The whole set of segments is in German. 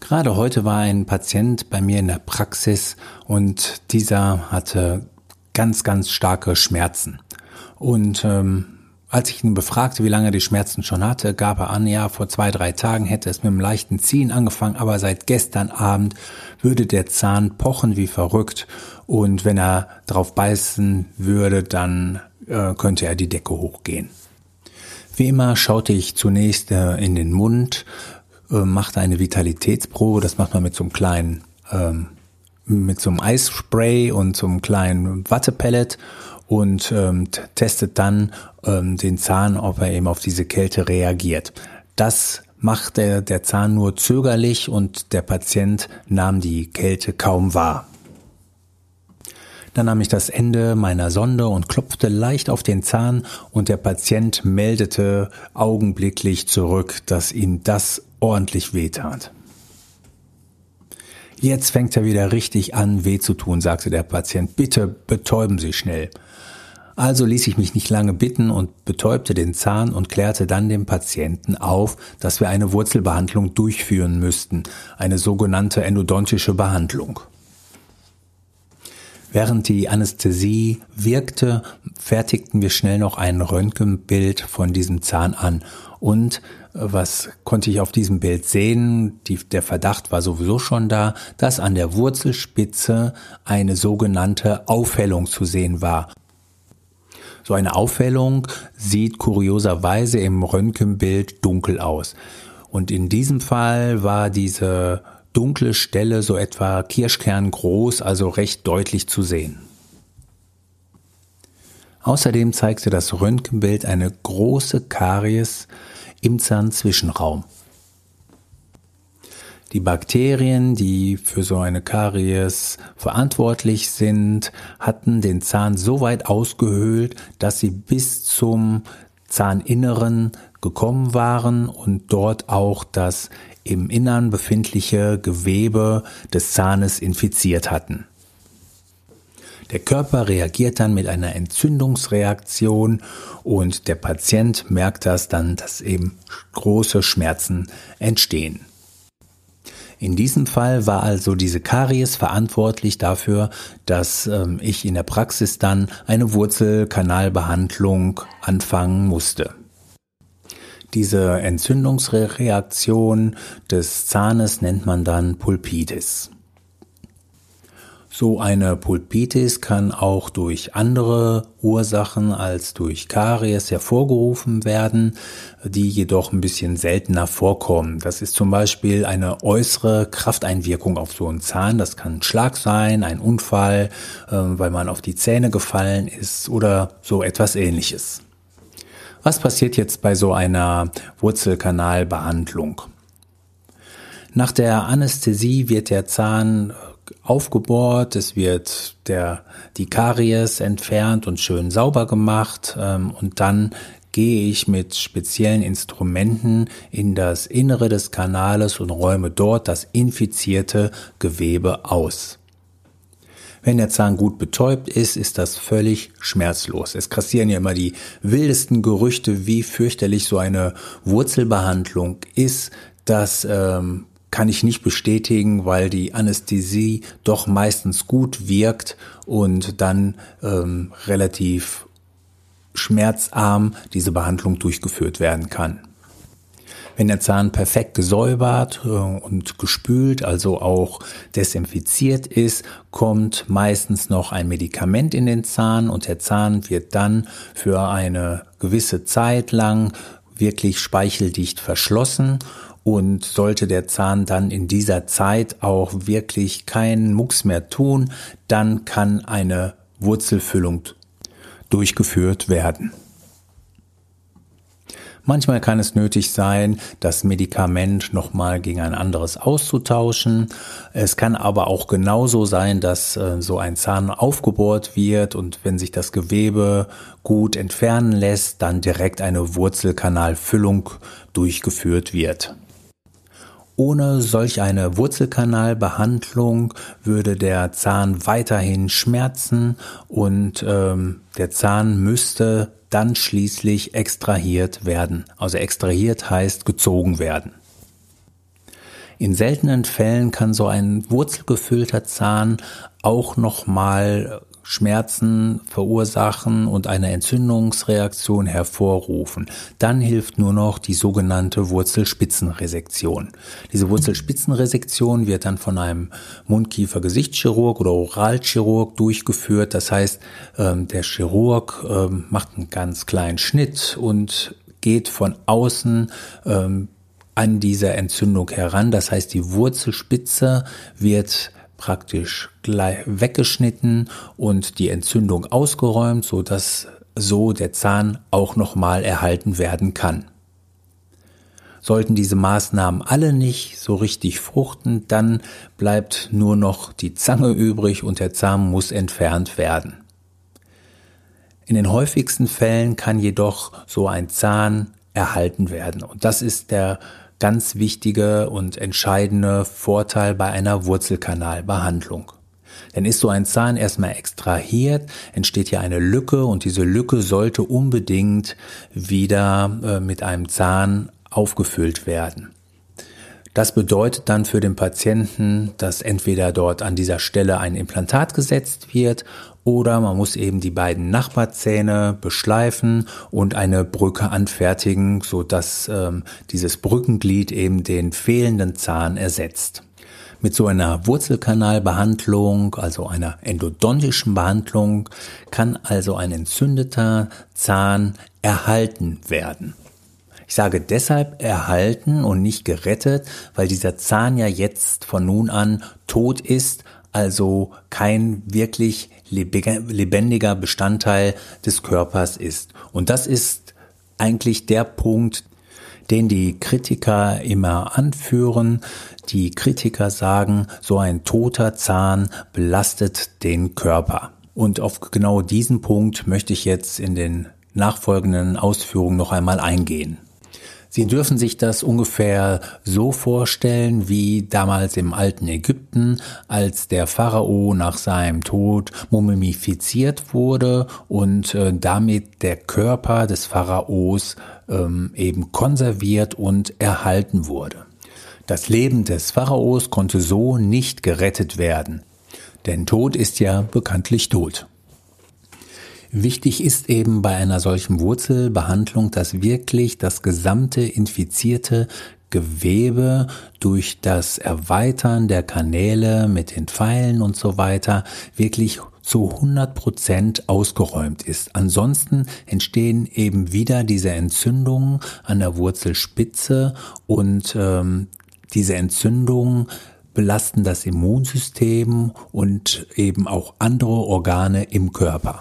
Gerade heute war ein Patient bei mir in der Praxis und dieser hatte ganz, ganz starke Schmerzen. Und ähm, als ich ihn befragte, wie lange er die Schmerzen schon hatte, gab er an, ja, vor zwei, drei Tagen hätte es mit einem leichten Ziehen angefangen, aber seit gestern Abend würde der Zahn pochen wie verrückt und wenn er drauf beißen würde, dann äh, könnte er die Decke hochgehen. Wie immer schaute ich zunächst äh, in den Mund, macht eine Vitalitätsprobe. Das macht man mit so einem kleinen, ähm, mit so einem Eisspray und so einem kleinen Wattepellet und ähm, testet dann ähm, den Zahn, ob er eben auf diese Kälte reagiert. Das macht der, der Zahn nur zögerlich und der Patient nahm die Kälte kaum wahr. Dann nahm ich das Ende meiner Sonde und klopfte leicht auf den Zahn und der Patient meldete augenblicklich zurück, dass ihm das ordentlich wehtat. Jetzt fängt er wieder richtig an, weh zu tun, sagte der Patient. Bitte betäuben Sie schnell. Also ließ ich mich nicht lange bitten und betäubte den Zahn und klärte dann dem Patienten auf, dass wir eine Wurzelbehandlung durchführen müssten, eine sogenannte endodontische Behandlung. Während die Anästhesie wirkte, fertigten wir schnell noch ein Röntgenbild von diesem Zahn an. Und was konnte ich auf diesem Bild sehen? Die, der Verdacht war sowieso schon da, dass an der Wurzelspitze eine sogenannte Aufhellung zu sehen war. So eine Aufhellung sieht kurioserweise im Röntgenbild dunkel aus. Und in diesem Fall war diese dunkle Stelle so etwa Kirschkern groß, also recht deutlich zu sehen. Außerdem zeigte das Röntgenbild eine große Karies im Zahnzwischenraum. Die Bakterien, die für so eine Karies verantwortlich sind, hatten den Zahn so weit ausgehöhlt, dass sie bis zum Zahninneren gekommen waren und dort auch das im Innern befindliche Gewebe des Zahnes infiziert hatten. Der Körper reagiert dann mit einer Entzündungsreaktion und der Patient merkt das dann, dass eben große Schmerzen entstehen. In diesem Fall war also diese Karies verantwortlich dafür, dass ähm, ich in der Praxis dann eine Wurzelkanalbehandlung anfangen musste. Diese Entzündungsreaktion des Zahnes nennt man dann Pulpitis. So eine Pulpitis kann auch durch andere Ursachen als durch Karies hervorgerufen werden, die jedoch ein bisschen seltener vorkommen. Das ist zum Beispiel eine äußere Krafteinwirkung auf so einen Zahn. Das kann ein Schlag sein, ein Unfall, äh, weil man auf die Zähne gefallen ist oder so etwas ähnliches. Was passiert jetzt bei so einer Wurzelkanalbehandlung? Nach der Anästhesie wird der Zahn aufgebohrt, es wird der, die Karies entfernt und schön sauber gemacht ähm, und dann gehe ich mit speziellen Instrumenten in das Innere des Kanales und räume dort das infizierte Gewebe aus. Wenn der Zahn gut betäubt ist, ist das völlig schmerzlos. Es kassieren ja immer die wildesten Gerüchte, wie fürchterlich so eine Wurzelbehandlung ist. Das ähm, kann ich nicht bestätigen, weil die Anästhesie doch meistens gut wirkt und dann ähm, relativ schmerzarm diese Behandlung durchgeführt werden kann. Wenn der Zahn perfekt gesäubert äh, und gespült, also auch desinfiziert ist, kommt meistens noch ein Medikament in den Zahn und der Zahn wird dann für eine gewisse Zeit lang wirklich speicheldicht verschlossen und sollte der Zahn dann in dieser Zeit auch wirklich keinen Mucks mehr tun, dann kann eine Wurzelfüllung durchgeführt werden. Manchmal kann es nötig sein, das Medikament nochmal gegen ein anderes auszutauschen. Es kann aber auch genauso sein, dass äh, so ein Zahn aufgebohrt wird und wenn sich das Gewebe gut entfernen lässt, dann direkt eine Wurzelkanalfüllung durchgeführt wird. Ohne solch eine Wurzelkanalbehandlung würde der Zahn weiterhin schmerzen und ähm, der Zahn müsste dann schließlich extrahiert werden. Also extrahiert heißt gezogen werden. In seltenen Fällen kann so ein wurzelgefüllter Zahn auch nochmal Schmerzen verursachen und eine Entzündungsreaktion hervorrufen. Dann hilft nur noch die sogenannte Wurzelspitzenresektion. Diese Wurzelspitzenresektion wird dann von einem Mundkiefer-Gesichtschirurg oder Oralchirurg durchgeführt. Das heißt, ähm, der Chirurg ähm, macht einen ganz kleinen Schnitt und geht von außen ähm, an diese Entzündung heran. Das heißt, die Wurzelspitze wird praktisch gleich weggeschnitten und die Entzündung ausgeräumt, so dass so der Zahn auch nochmal erhalten werden kann. Sollten diese Maßnahmen alle nicht so richtig fruchten, dann bleibt nur noch die Zange übrig und der Zahn muss entfernt werden. In den häufigsten Fällen kann jedoch so ein Zahn erhalten werden. Und das ist der ganz wichtige und entscheidende Vorteil bei einer Wurzelkanalbehandlung. Denn ist so ein Zahn erstmal extrahiert, entsteht hier eine Lücke und diese Lücke sollte unbedingt wieder äh, mit einem Zahn aufgefüllt werden. Das bedeutet dann für den Patienten, dass entweder dort an dieser Stelle ein Implantat gesetzt wird oder man muss eben die beiden Nachbarzähne beschleifen und eine Brücke anfertigen, so dass ähm, dieses Brückenglied eben den fehlenden Zahn ersetzt. Mit so einer Wurzelkanalbehandlung, also einer endodontischen Behandlung, kann also ein entzündeter Zahn erhalten werden. Ich sage deshalb erhalten und nicht gerettet, weil dieser Zahn ja jetzt von nun an tot ist, also kein wirklich lebendiger Bestandteil des Körpers ist. Und das ist eigentlich der Punkt, den die Kritiker immer anführen. Die Kritiker sagen, so ein toter Zahn belastet den Körper. Und auf genau diesen Punkt möchte ich jetzt in den nachfolgenden Ausführungen noch einmal eingehen. Sie dürfen sich das ungefähr so vorstellen wie damals im alten Ägypten, als der Pharao nach seinem Tod mumifiziert wurde und äh, damit der Körper des Pharaos ähm, eben konserviert und erhalten wurde. Das Leben des Pharaos konnte so nicht gerettet werden, denn Tod ist ja bekanntlich tot. Wichtig ist eben bei einer solchen Wurzelbehandlung, dass wirklich das gesamte infizierte Gewebe durch das Erweitern der Kanäle mit den Pfeilen und so weiter wirklich zu 100 Prozent ausgeräumt ist. Ansonsten entstehen eben wieder diese Entzündungen an der Wurzelspitze und ähm, diese Entzündungen belasten das Immunsystem und eben auch andere Organe im Körper.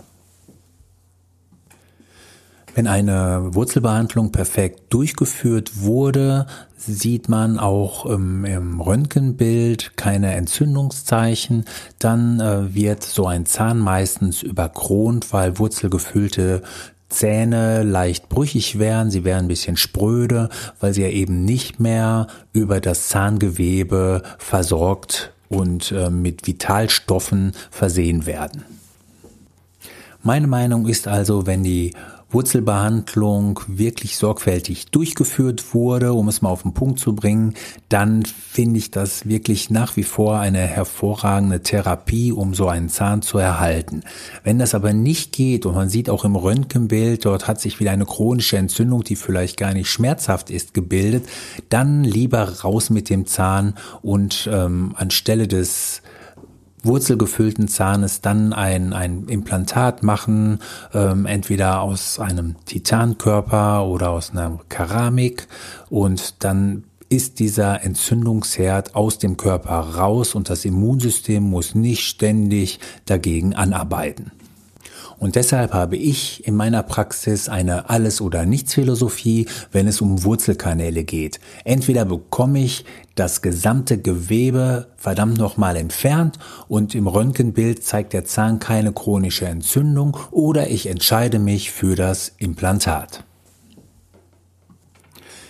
Wenn eine Wurzelbehandlung perfekt durchgeführt wurde, sieht man auch im, im Röntgenbild keine Entzündungszeichen. Dann äh, wird so ein Zahn meistens überkront, weil wurzelgefüllte Zähne leicht brüchig werden, sie werden ein bisschen spröde, weil sie ja eben nicht mehr über das Zahngewebe versorgt und äh, mit Vitalstoffen versehen werden. Meine Meinung ist also, wenn die Wurzelbehandlung wirklich sorgfältig durchgeführt wurde, um es mal auf den Punkt zu bringen, dann finde ich das wirklich nach wie vor eine hervorragende Therapie, um so einen Zahn zu erhalten. Wenn das aber nicht geht und man sieht auch im Röntgenbild, dort hat sich wieder eine chronische Entzündung, die vielleicht gar nicht schmerzhaft ist, gebildet, dann lieber raus mit dem Zahn und ähm, anstelle des wurzelgefüllten Zahnes dann ein, ein Implantat machen, ähm, entweder aus einem Titankörper oder aus einer Keramik und dann ist dieser Entzündungsherd aus dem Körper raus und das Immunsystem muss nicht ständig dagegen anarbeiten. Und deshalb habe ich in meiner Praxis eine Alles- oder Nichts-Philosophie, wenn es um Wurzelkanäle geht. Entweder bekomme ich das gesamte Gewebe verdammt nochmal entfernt und im Röntgenbild zeigt der Zahn keine chronische Entzündung oder ich entscheide mich für das Implantat.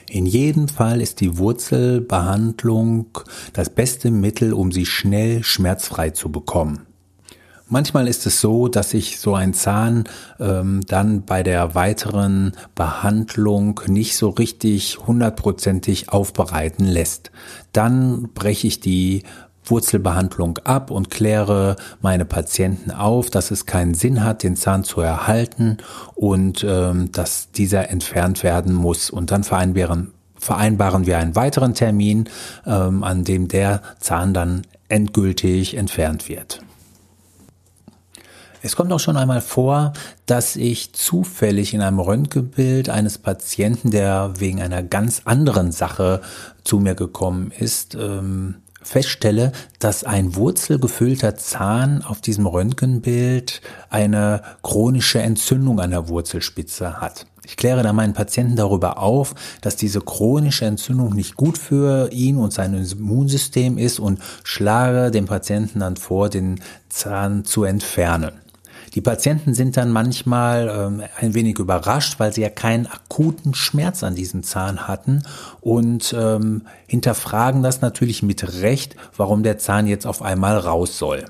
In jedem Fall ist die Wurzelbehandlung das beste Mittel, um sie schnell schmerzfrei zu bekommen. Manchmal ist es so, dass sich so ein Zahn ähm, dann bei der weiteren Behandlung nicht so richtig hundertprozentig aufbereiten lässt. Dann breche ich die Wurzelbehandlung ab und kläre meine Patienten auf, dass es keinen Sinn hat, den Zahn zu erhalten und ähm, dass dieser entfernt werden muss. Und dann vereinbaren, vereinbaren wir einen weiteren Termin, ähm, an dem der Zahn dann endgültig entfernt wird. Es kommt auch schon einmal vor, dass ich zufällig in einem Röntgenbild eines Patienten, der wegen einer ganz anderen Sache zu mir gekommen ist, ähm, feststelle, dass ein wurzelgefüllter Zahn auf diesem Röntgenbild eine chronische Entzündung an der Wurzelspitze hat. Ich kläre da meinen Patienten darüber auf, dass diese chronische Entzündung nicht gut für ihn und sein Immunsystem ist und schlage dem Patienten dann vor, den Zahn zu entfernen. Die Patienten sind dann manchmal ähm, ein wenig überrascht, weil sie ja keinen akuten Schmerz an diesem Zahn hatten und ähm, hinterfragen das natürlich mit Recht, warum der Zahn jetzt auf einmal raus soll.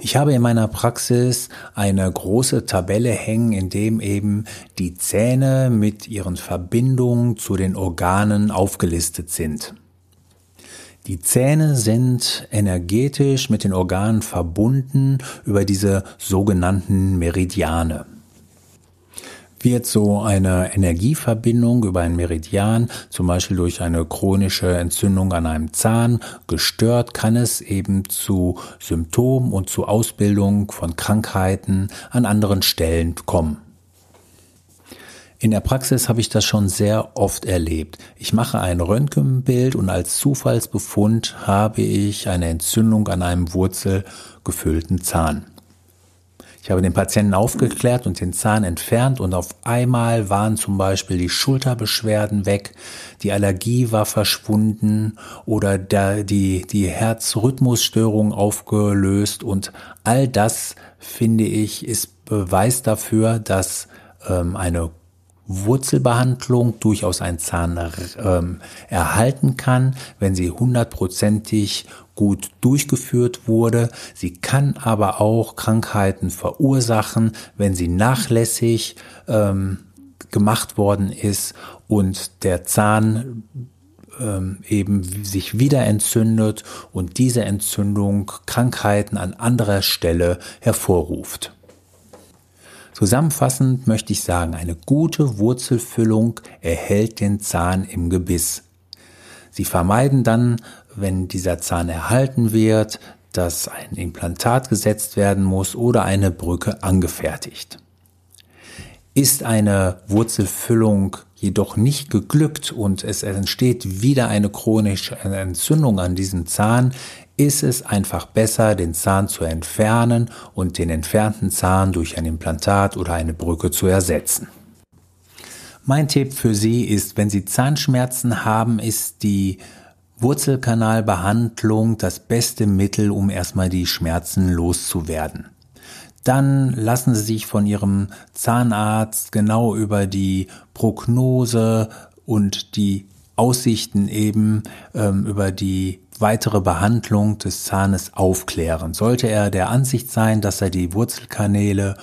Ich habe in meiner Praxis eine große Tabelle hängen, in dem eben die Zähne mit ihren Verbindungen zu den Organen aufgelistet sind. Die Zähne sind energetisch mit den Organen verbunden über diese sogenannten Meridiane. Wird so eine Energieverbindung über ein Meridian, zum Beispiel durch eine chronische Entzündung an einem Zahn, gestört, kann es eben zu Symptomen und zu Ausbildung von Krankheiten an anderen Stellen kommen. In der Praxis habe ich das schon sehr oft erlebt. Ich mache ein Röntgenbild und als Zufallsbefund habe ich eine Entzündung an einem wurzelgefüllten Zahn. Ich habe den Patienten aufgeklärt und den Zahn entfernt und auf einmal waren zum Beispiel die Schulterbeschwerden weg, die Allergie war verschwunden oder der, die, die Herzrhythmusstörung aufgelöst und all das, finde ich, ist Beweis dafür, dass ähm, eine Wurzelbehandlung durchaus ein Zahn ähm, erhalten kann, wenn sie hundertprozentig gut durchgeführt wurde. Sie kann aber auch Krankheiten verursachen, wenn sie nachlässig ähm, gemacht worden ist und der Zahn ähm, eben sich wieder entzündet und diese Entzündung Krankheiten an anderer Stelle hervorruft. Zusammenfassend möchte ich sagen, eine gute Wurzelfüllung erhält den Zahn im Gebiss. Sie vermeiden dann, wenn dieser Zahn erhalten wird, dass ein Implantat gesetzt werden muss oder eine Brücke angefertigt. Ist eine Wurzelfüllung jedoch nicht geglückt und es entsteht wieder eine chronische Entzündung an diesem Zahn, ist es einfach besser, den Zahn zu entfernen und den entfernten Zahn durch ein Implantat oder eine Brücke zu ersetzen. Mein Tipp für Sie ist, wenn Sie Zahnschmerzen haben, ist die Wurzelkanalbehandlung das beste Mittel, um erstmal die Schmerzen loszuwerden. Dann lassen Sie sich von Ihrem Zahnarzt genau über die Prognose und die Aussichten eben ähm, über die weitere Behandlung des Zahnes aufklären. Sollte er der Ansicht sein, dass er die Wurzelkanäle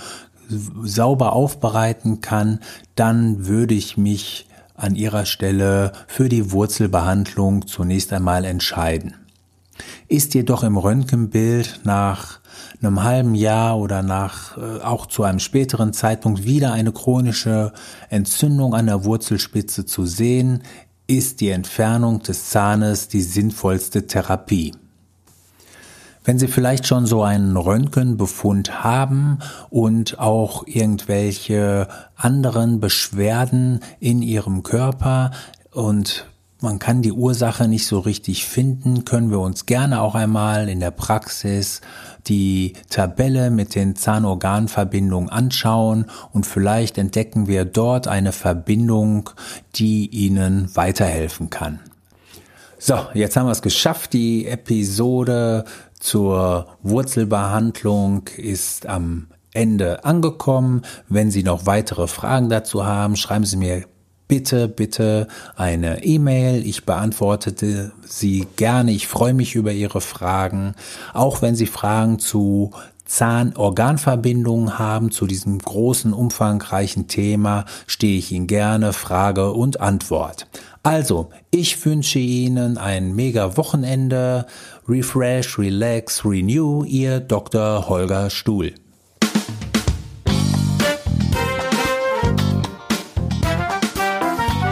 sauber aufbereiten kann, dann würde ich mich an ihrer Stelle für die Wurzelbehandlung zunächst einmal entscheiden. Ist jedoch im Röntgenbild nach einem halben Jahr oder nach äh, auch zu einem späteren Zeitpunkt wieder eine chronische Entzündung an der Wurzelspitze zu sehen, ist die Entfernung des Zahnes die sinnvollste Therapie. Wenn Sie vielleicht schon so einen Röntgenbefund haben und auch irgendwelche anderen Beschwerden in Ihrem Körper und man kann die Ursache nicht so richtig finden, können wir uns gerne auch einmal in der Praxis die Tabelle mit den Zahnorganverbindungen anschauen und vielleicht entdecken wir dort eine Verbindung, die Ihnen weiterhelfen kann. So, jetzt haben wir es geschafft. Die Episode zur Wurzelbehandlung ist am Ende angekommen. Wenn Sie noch weitere Fragen dazu haben, schreiben Sie mir bitte, bitte eine E-Mail. Ich beantwortete sie gerne. Ich freue mich über Ihre Fragen. Auch wenn Sie Fragen zu Zahnorganverbindungen haben, zu diesem großen, umfangreichen Thema, stehe ich Ihnen gerne Frage und Antwort. Also, ich wünsche Ihnen ein mega Wochenende. Refresh, relax, renew. Ihr Dr. Holger Stuhl.